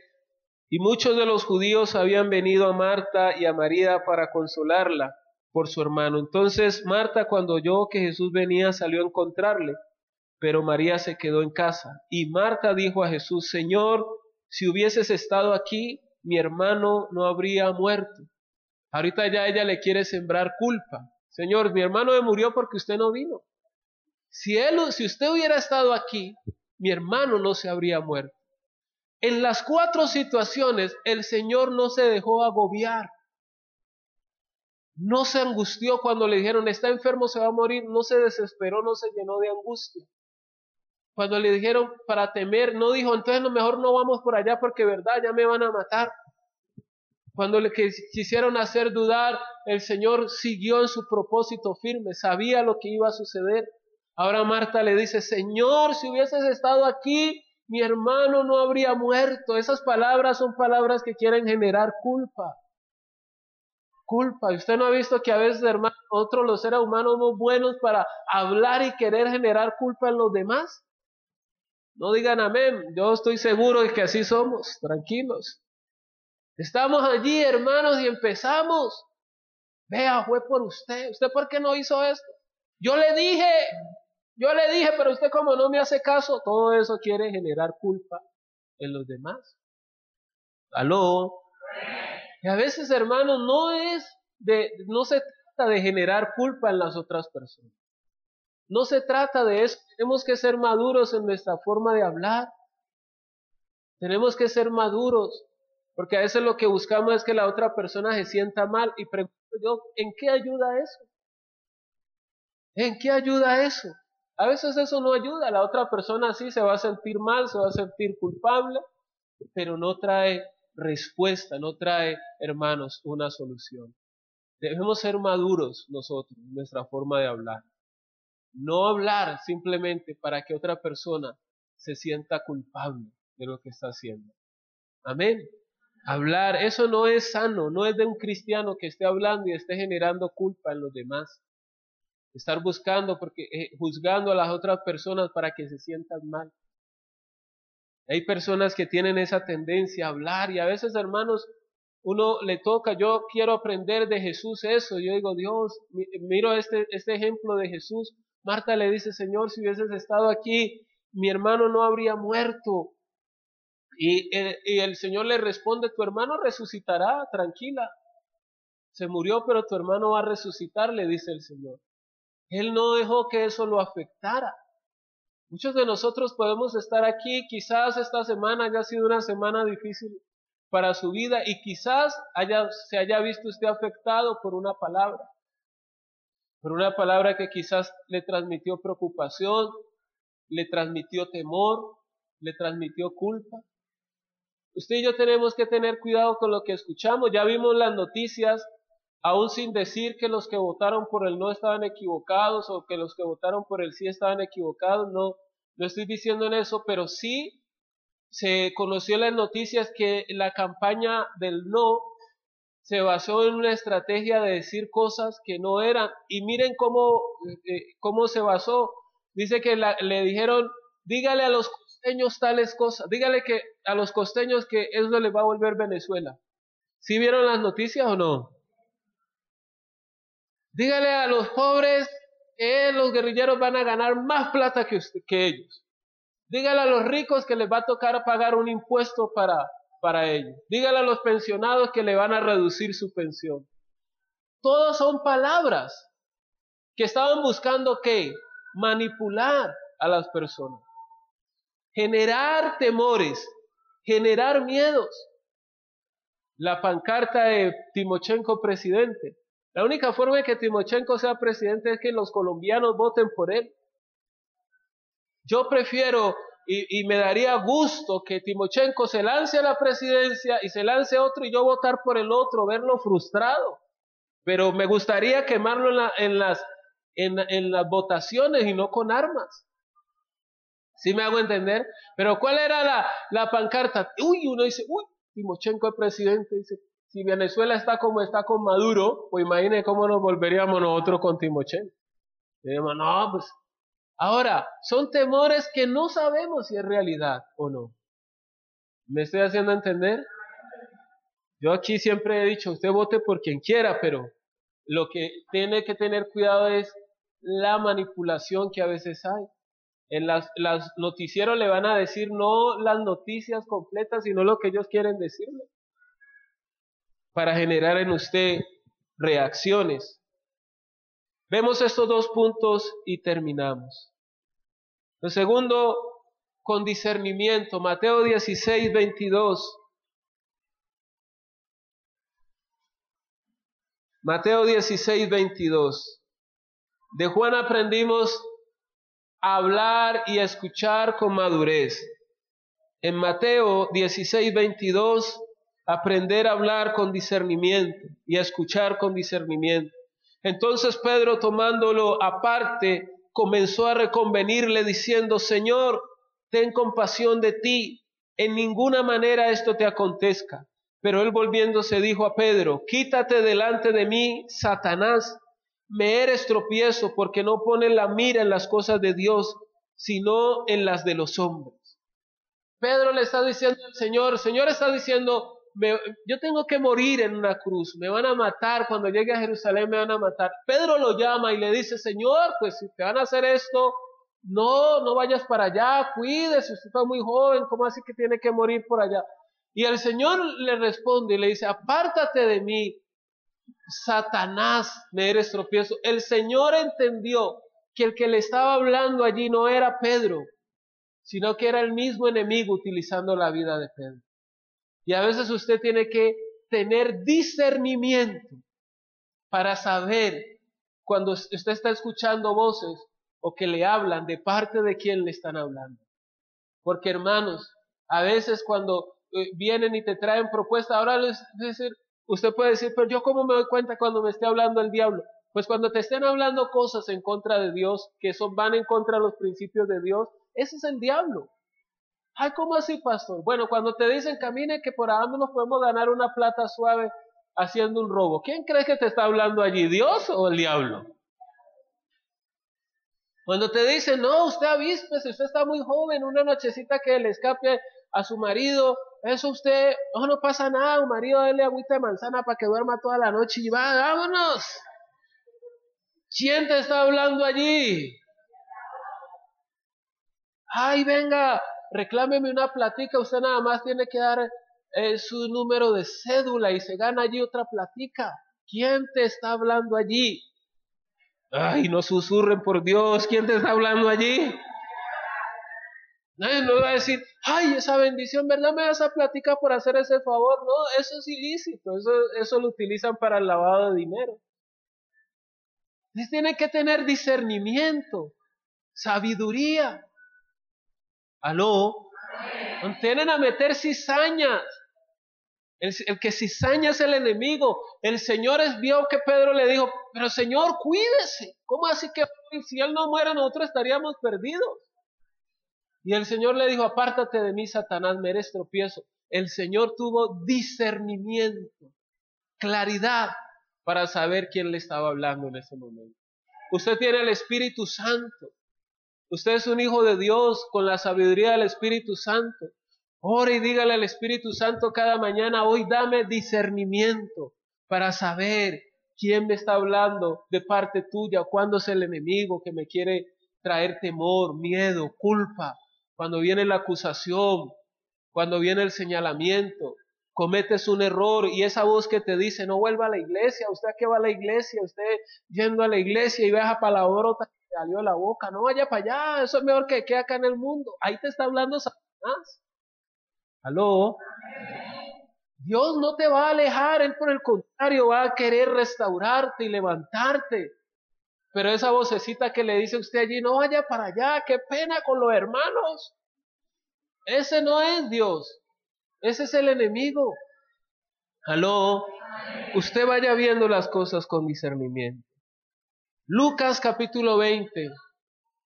y muchos de los judíos habían venido a Marta y a María para consolarla por su hermano. Entonces Marta cuando oyó que Jesús venía salió a encontrarle, pero María se quedó en casa. Y Marta dijo a Jesús, Señor, si hubieses estado aquí, mi hermano no habría muerto. Ahorita ya ella le quiere sembrar culpa. Señor, mi hermano me murió porque usted no vino. Si él, si usted hubiera estado aquí, mi hermano no se habría muerto. En las cuatro situaciones, el Señor no se dejó agobiar. No se angustió cuando le dijeron, está enfermo, se va a morir. No se desesperó, no se llenó de angustia. Cuando le dijeron para temer, no dijo, entonces lo mejor no vamos por allá porque verdad ya me van a matar. Cuando le quisieron hacer dudar, el Señor siguió en su propósito firme, sabía lo que iba a suceder. Ahora Marta le dice, Señor, si hubieses estado aquí, mi hermano no habría muerto. Esas palabras son palabras que quieren generar culpa. Culpa. ¿Usted no ha visto que a veces, hermano, nosotros los seres humanos somos buenos para hablar y querer generar culpa en los demás? No digan amén. Yo estoy seguro de que así somos. Tranquilos. Estamos allí, hermanos, y empezamos. Vea, fue por usted. ¿Usted por qué no hizo esto? Yo le dije, yo le dije, pero usted como no me hace caso, todo eso quiere generar culpa en los demás. Aló. Y a veces, hermanos, no es de, no se trata de generar culpa en las otras personas. No se trata de eso. Tenemos que ser maduros en nuestra forma de hablar. Tenemos que ser maduros, porque a veces lo que buscamos es que la otra persona se sienta mal y pregunto yo, ¿en qué ayuda eso? ¿En qué ayuda eso? A veces eso no ayuda, la otra persona sí se va a sentir mal, se va a sentir culpable, pero no trae respuesta, no trae, hermanos, una solución. Debemos ser maduros nosotros, nuestra forma de hablar. No hablar simplemente para que otra persona se sienta culpable de lo que está haciendo. Amén. Hablar, eso no es sano, no es de un cristiano que esté hablando y esté generando culpa en los demás. Estar buscando, porque eh, juzgando a las otras personas para que se sientan mal. Hay personas que tienen esa tendencia a hablar y a veces, hermanos, uno le toca, yo quiero aprender de Jesús eso. Yo digo, Dios, miro este, este ejemplo de Jesús. Marta le dice, Señor, si hubieses estado aquí, mi hermano no habría muerto. Y, el Señor le responde, tu hermano resucitará, tranquila. Se murió, pero tu hermano va a resucitar, le dice el Señor. Él no dejó que eso lo afectara. Muchos de nosotros podemos estar aquí, quizás esta semana haya sido una semana difícil para su vida y quizás haya, se haya visto usted afectado por una palabra por una palabra que quizás le transmitió preocupación, le transmitió temor, le transmitió culpa. Usted y yo tenemos que tener cuidado con lo que escuchamos. Ya vimos las noticias, aún sin decir que los que votaron por el no estaban equivocados o que los que votaron por el sí estaban equivocados. No, no estoy diciendo en eso, pero sí se conoció en las noticias que la campaña del no se basó en una estrategia de decir cosas que no eran. Y miren cómo, eh, cómo se basó. Dice que le dijeron, dígale a los costeños tales cosas, dígale que a los costeños que eso les va a volver Venezuela. ¿Sí vieron las noticias o no? Dígale a los pobres que los guerrilleros van a ganar más plata que, que ellos. Dígale a los ricos que les va a tocar pagar un impuesto para, para ellos. Dígale a los pensionados que le van a reducir su pensión. Todas son palabras que estaban buscando qué? Manipular a las personas. Generar temores, generar miedos. La pancarta de Timochenko presidente. La única forma de que Timochenko sea presidente es que los colombianos voten por él. Yo prefiero y, me daría gusto que Timochenko se lance a la presidencia y se lance otro y yo votar por el otro, verlo frustrado. Pero me gustaría quemarlo en, las, en, las votaciones y no con armas. ¿Sí me hago entender? Pero ¿cuál era la, la pancarta? Uy, uno dice, uy, Timochenko es presidente. Dice, si Venezuela está como está con Maduro, pues imagine cómo nos volveríamos nosotros con Timochenko. Decimos, no, pues Ahora, son temores que no sabemos si es realidad o no. ¿Me estoy haciendo entender? Yo aquí siempre he dicho, usted vote por quien quiera, pero lo que tiene que tener cuidado es la manipulación que a veces hay. En las, noticieros le van a decir no las noticias completas, sino lo que ellos quieren decirle. Para generar en usted reacciones. Vemos estos dos puntos y terminamos. Lo segundo, con discernimiento. Mateo 16, 22. Mateo 16, 22. De Juan aprendimos a hablar y a escuchar con madurez. En Mateo 16, 22, aprender a hablar con discernimiento y a escuchar con discernimiento. Entonces Pedro tomándolo aparte, comenzó a reconvenirle diciendo, Señor, ten compasión de ti, en ninguna manera esto te acontezca. Pero él volviéndose dijo a Pedro, quítate delante de mí, Satanás, me eres tropiezo porque no pones la mira en las cosas de Dios, sino en las de los hombres. Pedro le está diciendo al Señor, Señor está diciendo, yo tengo que morir en una cruz, me van a matar, cuando llegue a Jerusalén me van a matar. Pedro lo llama y le dice, Señor, pues si te van a hacer esto, no, no vayas para allá, cuídese, usted está muy joven, ¿cómo así que tiene que morir por allá? Y el Señor le responde y le dice, apártate de mí, Satanás, me eres tropiezo. El Señor entendió que el que le estaba hablando allí no era Pedro, sino que era el mismo enemigo utilizando la vida de Pedro. Y a veces usted tiene que tener discernimiento para saber cuando usted está escuchando voces o que le hablan de parte de quién le están hablando. Porque hermanos, a veces cuando eh, vienen y te traen propuestas, ahora les, decir, usted puede decir, pero yo cómo me doy cuenta cuando me esté hablando el diablo. Pues cuando te estén hablando cosas en contra de Dios, que son, van en contra de los principios de Dios, ese es el diablo. Ay, ¿cómo así, pastor? Bueno, cuando te dicen camine que por ahí nos podemos ganar una plata suave haciendo un robo, ¿quién cree que te está hablando allí, Dios o el diablo? Cuando te dicen, no, usted avíspese, usted está muy joven, una nochecita que le escape a su marido, eso usted, no, no pasa nada, un marido dele agüita de manzana para que duerma toda la noche y va, vámonos. ¿Quién te está hablando allí? Ay, venga, reclámeme una platica, usted nada más tiene que dar eh, su número de cédula y se gana allí otra platica. ¿Quién te está hablando allí? Ay, no susurren por Dios, ¿quién te está hablando allí? Nadie no va a decir, ay, esa bendición, ¿verdad? Me das a platica por hacer ese favor. No, eso es ilícito, eso, eso lo utilizan para el lavado de dinero. Entonces tiene que tener discernimiento, sabiduría. Aló. Tienen a meter cizañas. El, que cizaña es el enemigo. El Señor es, vio que Pedro le dijo, pero Señor, cuídese. ¿Cómo así que si Él no muere nosotros estaríamos perdidos? Y el Señor le dijo, apártate de mí, Satanás, me eres tropiezo. El Señor tuvo discernimiento, claridad para saber quién le estaba hablando en ese momento. Usted tiene el Espíritu Santo. Usted es un hijo de Dios con la sabiduría del Espíritu Santo. Ore y dígale al Espíritu Santo cada mañana, hoy dame discernimiento para saber quién me está hablando de parte tuya, cuándo es el enemigo que me quiere traer temor, miedo, culpa, cuando viene la acusación, cuando viene el señalamiento, cometes un error y esa voz que te dice, no vuelva a la iglesia, usted que va a la iglesia, usted yendo a la iglesia y la palabrota salió la boca, no vaya para allá, eso es mejor que quede acá en el mundo. Ahí te está hablando Satanás. Aló. Dios no te va a alejar, Él por el contrario va a querer restaurarte y levantarte. Pero esa vocecita que le dice a usted allí, no vaya para allá, qué pena con los hermanos. Ese no es Dios. Ese es el enemigo. Aló, usted vaya viendo las cosas con discernimiento. Lucas capítulo 20,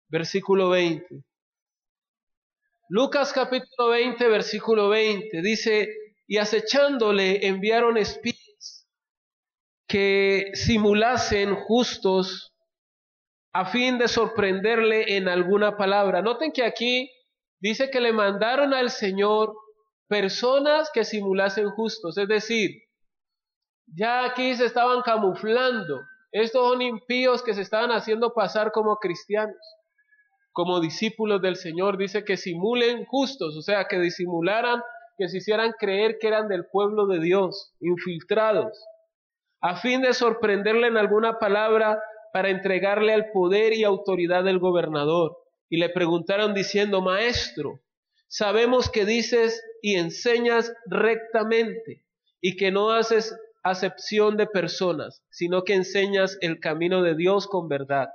versículo 20. Lucas capítulo 20, versículo 20 dice, y acechándole enviaron espías que simulasen justos a fin de sorprenderle en alguna palabra. Noten que aquí dice que le mandaron al Señor personas que simulasen justos, es decir, ya aquí se estaban camuflando. Estos son impíos que se estaban haciendo pasar como cristianos, como discípulos del Señor. Dice que simulen justos, o sea, que disimularan, que se hicieran creer que eran del pueblo de Dios, infiltrados, a fin de sorprenderle en alguna palabra para entregarle al poder y autoridad del gobernador. Y le preguntaron diciendo, Maestro, sabemos que dices y enseñas rectamente y que no haces acepción de personas, sino que enseñas el camino de Dios con verdad.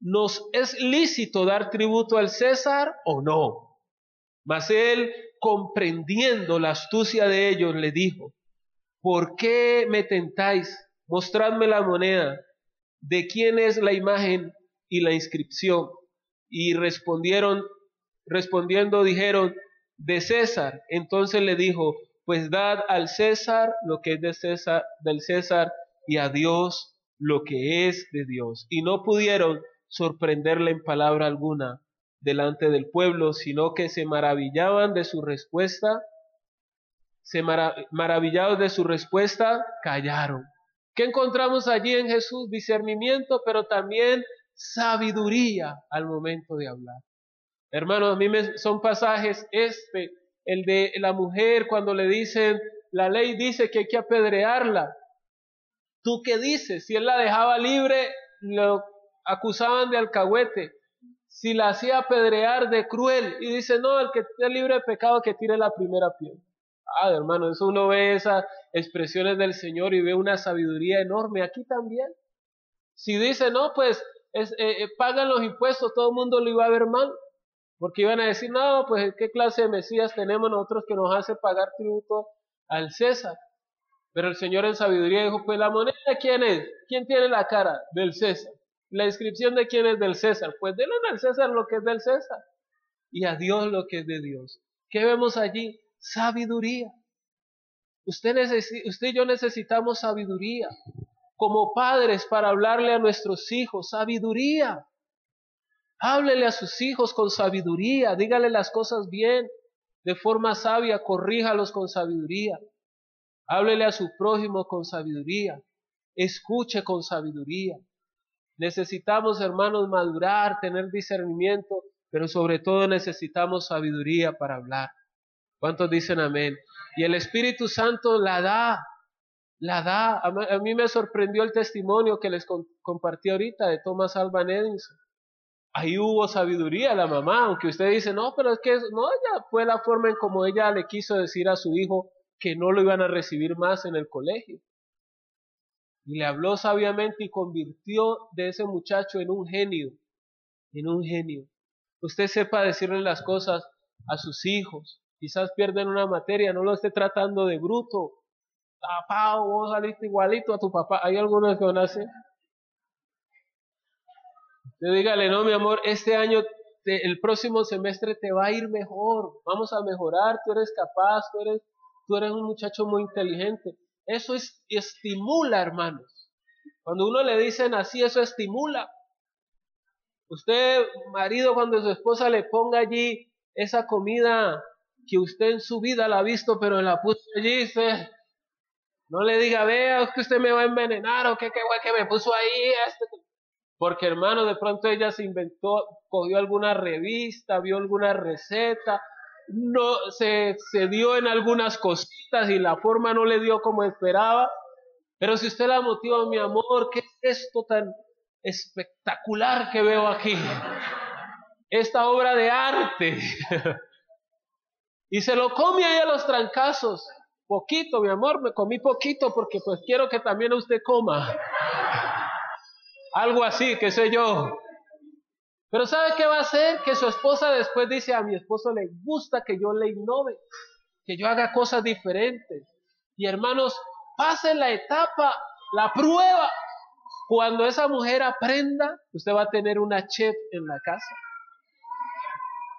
¿Nos es lícito dar tributo al César o no? Mas él, comprendiendo la astucia de ellos, le dijo, ¿por qué me tentáis? Mostradme la moneda. ¿De quién es la imagen y la inscripción? Y respondieron, respondiendo dijeron, de César. Entonces le dijo, pues dad al César lo que es de César, del César y a Dios lo que es de Dios. Y no pudieron sorprenderle en palabra alguna delante del pueblo, sino que se maravillaban de su respuesta, se maravillados de su respuesta, callaron. ¿Qué encontramos allí en Jesús? Discernimiento, pero también sabiduría al momento de hablar. Hermanos, a mí me, son pasajes este el de la mujer cuando le dicen, la ley dice que hay que apedrearla. ¿Tú qué dices? Si él la dejaba libre, lo acusaban de alcahuete. Si la hacía apedrear de cruel. Y dice, no, el que esté libre de pecado que tire la primera piedra. Ah, hermano, eso uno ve esas expresiones del Señor y ve una sabiduría enorme. Aquí también. Si dice, no, pues es, eh, eh, pagan los impuestos, todo el mundo lo iba a ver mal. Porque iban a decir, no, pues qué clase de Mesías tenemos nosotros que nos hace pagar tributo al César. Pero el Señor en sabiduría dijo, pues la moneda quién es? ¿Quién tiene la cara? Del César. La inscripción de quién es del César. Pues denle al César lo que es del César. Y a Dios lo que es de Dios. ¿Qué vemos allí? Sabiduría. Usted, usted y yo necesitamos sabiduría. Como padres para hablarle a nuestros hijos. Sabiduría. Háblele a sus hijos con sabiduría, dígale las cosas bien, de forma sabia, corríjalos con sabiduría. Háblele a su prójimo con sabiduría, escuche con sabiduría. Necesitamos, hermanos, madurar, tener discernimiento, pero sobre todo necesitamos sabiduría para hablar. ¿Cuántos dicen amén? Y el Espíritu Santo la da, la da. A mí me sorprendió el testimonio que les compartí ahorita de Thomas Alban Edison ahí hubo sabiduría la mamá, aunque usted dice, no, pero es que no, ella fue la forma en como ella le quiso decir a su hijo que no lo iban a recibir más en el colegio. Y le habló sabiamente y convirtió de ese muchacho en un genio, en un genio. Usted sepa decirle las cosas a sus hijos. Quizás pierden una materia, no lo esté tratando de bruto. Papá, vos saliste igualito a tu papá. Hay algunos que van a hacer. Usted dígale, no, mi amor, este año, el próximo semestre te va a ir mejor, vamos a mejorar, tú eres capaz, tú eres, tú eres un muchacho muy inteligente. Eso es, estimula, hermanos. Cuando uno le dicen así, eso estimula. Usted, marido, cuando su esposa le ponga allí esa comida que usted en su vida la ha visto, pero la puso allí, dice, no le diga, vea, es que usted me va a envenenar, o que qué guay que me puso ahí, este, porque hermano, de pronto ella se inventó, cogió alguna revista, vio alguna receta, no se, se dio en algunas cositas y la forma no le dio como esperaba. Pero si usted la motiva, mi amor, ¿qué es esto tan espectacular que veo aquí? Esta obra de arte. y se lo come ahí a los trancazos. Poquito, mi amor, me comí poquito porque pues quiero que también usted coma. Algo así, qué sé yo. Pero ¿sabe qué va a hacer? Que su esposa después dice, a mi esposo le gusta que yo le innove, que yo haga cosas diferentes. Y hermanos, pase la etapa, la prueba. Cuando esa mujer aprenda, usted va a tener una chef en la casa.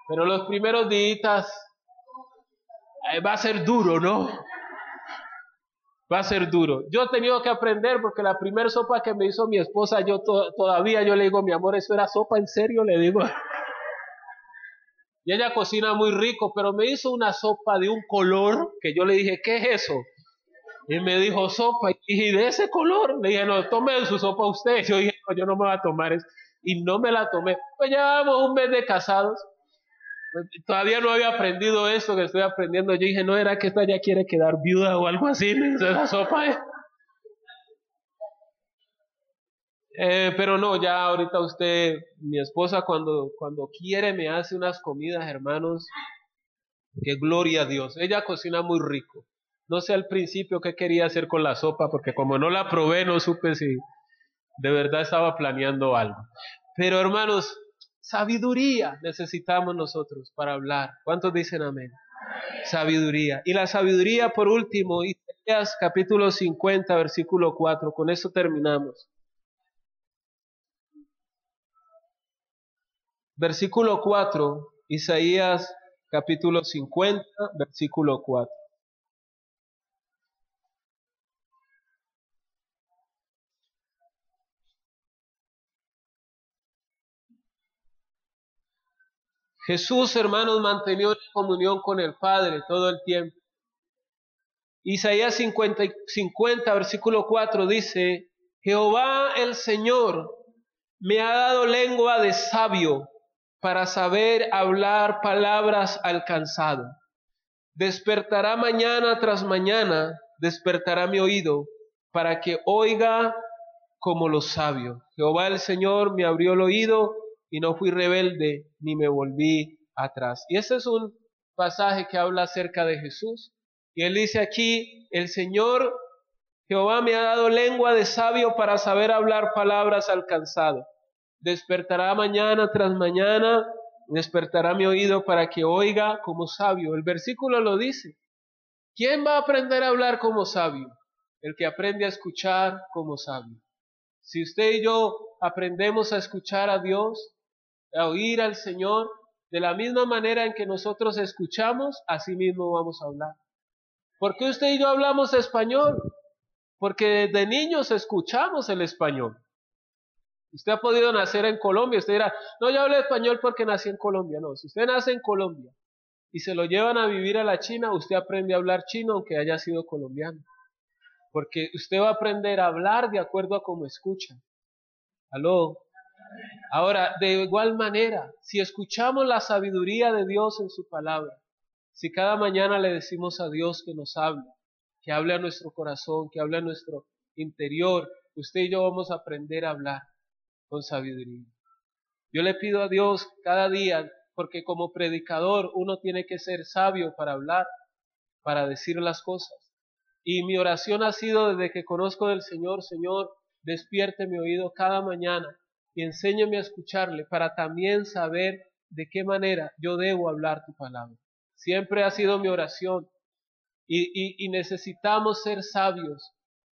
Pero los primeros días va a ser duro, ¿no? Va a ser duro. Yo he tenido que aprender porque la primera sopa que me hizo mi esposa, yo todavía yo le digo, mi amor, eso era sopa en serio, le digo. Y ella cocina muy rico, pero me hizo una sopa de un color que yo le dije, ¿qué es eso? Y me dijo sopa, y de ese color. Le dije, no, tome su sopa usted. Yo dije, no, yo no me voy a tomar eso. Y no me la tomé. Pues llevamos un mes de casados. Todavía no había aprendido eso que estoy aprendiendo. Yo dije, no era que esta ya quiere quedar viuda o algo así, esa sopa. ¿eh? Eh, pero no, ya ahorita usted, mi esposa cuando, cuando quiere me hace unas comidas, hermanos, que gloria a Dios. Ella cocina muy rico. No sé al principio qué quería hacer con la sopa, porque como no la probé, no supe si de verdad estaba planeando algo. Pero hermanos, Sabiduría necesitamos nosotros para hablar. ¿Cuántos dicen amén? Sabiduría. Y la sabiduría, por último, Isaías capítulo 50, versículo 4. Con eso terminamos. Versículo 4, Isaías capítulo 50, versículo 4. Jesús, hermanos, mantenió comunión con el Padre todo el tiempo. Isaías 50, 50, versículo 4 dice, Jehová el Señor me ha dado lengua de sabio para saber hablar palabras al cansado. Despertará mañana tras mañana, despertará mi oído para que oiga como los sabios. Jehová el Señor me abrió el oído y no fui rebelde ni me volví atrás. Y ese es un pasaje que habla acerca de Jesús. Y él dice aquí, el Señor Jehová me ha dado lengua de sabio para saber hablar palabras alcanzado. Despertará mañana tras mañana, despertará mi oído para que oiga como sabio. El versículo lo dice. ¿Quién va a aprender a hablar como sabio? El que aprende a escuchar como sabio. Si usted y yo aprendemos a escuchar a Dios, a oír al Señor, de la misma manera en que nosotros escuchamos, así mismo vamos a hablar. ¿Por qué usted y yo hablamos español? Porque desde niños escuchamos el español. Usted ha podido nacer en Colombia, usted dirá, no, yo hablo español porque nací en Colombia. No, si usted nace en Colombia y se lo llevan a vivir a la China, usted aprende a hablar chino aunque haya sido colombiano. Porque usted va a aprender a hablar de acuerdo a cómo escucha. Aló, Ahora, de igual manera, si escuchamos la sabiduría de Dios en su palabra, si cada mañana le decimos a Dios que nos hable, que hable a nuestro corazón, que hable a nuestro interior, usted y yo vamos a aprender a hablar con sabiduría. Yo le pido a Dios cada día, porque como predicador uno tiene que ser sabio para hablar, para decir las cosas. Y mi oración ha sido desde que conozco del Señor, Señor, despierte mi oído cada mañana y enséñame a escucharle para también saber de qué manera yo debo hablar tu palabra. Siempre ha sido mi oración y, y, necesitamos ser sabios,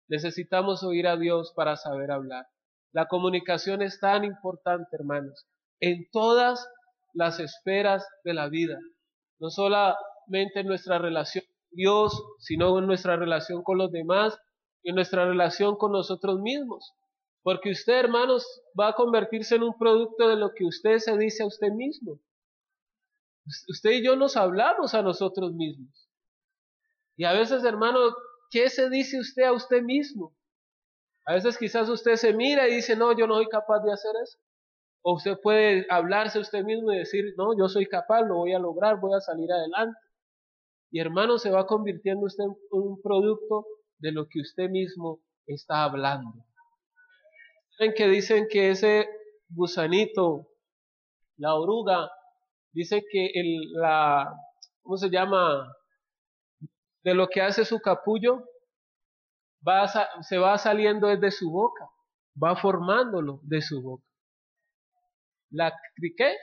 necesitamos oír a Dios para saber hablar. La comunicación es tan importante, hermanos, en todas las esferas de la vida, no solamente en nuestra relación con Dios, sino en nuestra relación con los demás y en nuestra relación con nosotros mismos. Porque usted, hermanos, va a convertirse en un producto de lo que usted se dice a usted mismo. Usted y yo nos hablamos a nosotros mismos. Y a veces, hermano, ¿qué se dice usted a usted mismo? A veces quizás usted se mira y dice, no, yo no soy capaz de hacer eso. O usted puede hablarse a usted mismo y decir, no, yo soy capaz, lo voy a lograr, voy a salir adelante. Y hermano, se va convirtiendo usted en un producto de lo que usted mismo está hablando que dicen que ese gusanito, la oruga, dice que el, la, ¿cómo se llama? De lo que hace su capullo, se va saliendo desde su boca, va formándolo de su boca. la ¿qué?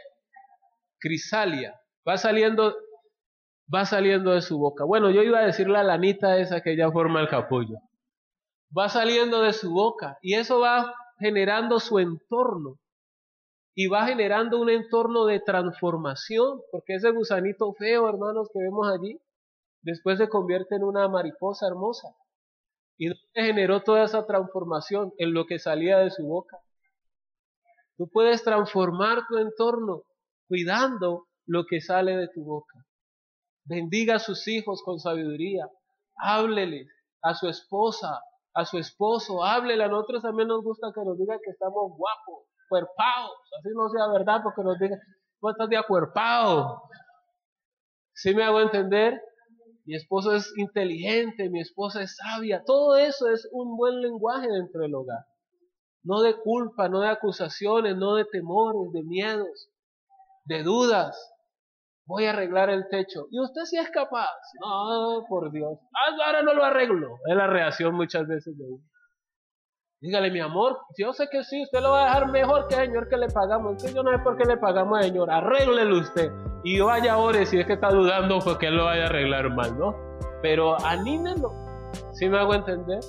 crisalia. Va saliendo, va saliendo de su boca. Bueno, yo iba a decir la lanita esa que ya forma el capullo. Va saliendo de su boca y eso va generando su entorno y va generando un entorno de transformación, porque ese gusanito feo, hermanos, que vemos allí, después se convierte en una mariposa hermosa. ¿Y generó toda esa transformación? En lo que salía de su boca. Tú puedes transformar tu entorno cuidando lo que sale de tu boca. Bendiga a sus hijos con sabiduría. Háblele a su esposa, a su esposo. Háblele. A nosotros también nos gusta que nos digan que estamos guapos, cuerpados. Así no sea verdad porque nos digan, tú estás de acuerpado. ¿Sí me hago entender? Mi esposo es inteligente, mi esposa es sabia. Todo eso es un buen lenguaje dentro del hogar no de culpa, no de acusaciones, no de temores, de miedos, de dudas. Voy a arreglar el techo. ¿Y usted sí es capaz? No, por Dios. Ah, ahora no lo arreglo. Es la reacción muchas veces de uno. Dígale, mi amor, yo sé que sí, usted lo va a dejar mejor que el señor que le pagamos. Yo no sé por qué le pagamos al señor. Arréglelo usted. Y vaya ahora si es que está dudando porque él lo vaya a arreglar mal, ¿no? Pero anímelo. ¿Sí me hago entender?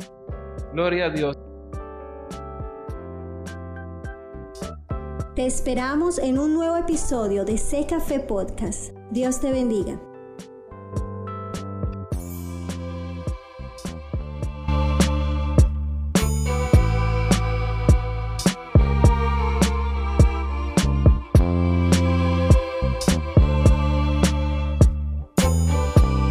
Gloria a Dios. Te esperamos en un nuevo episodio de Sé Café Podcast. Dios te bendiga.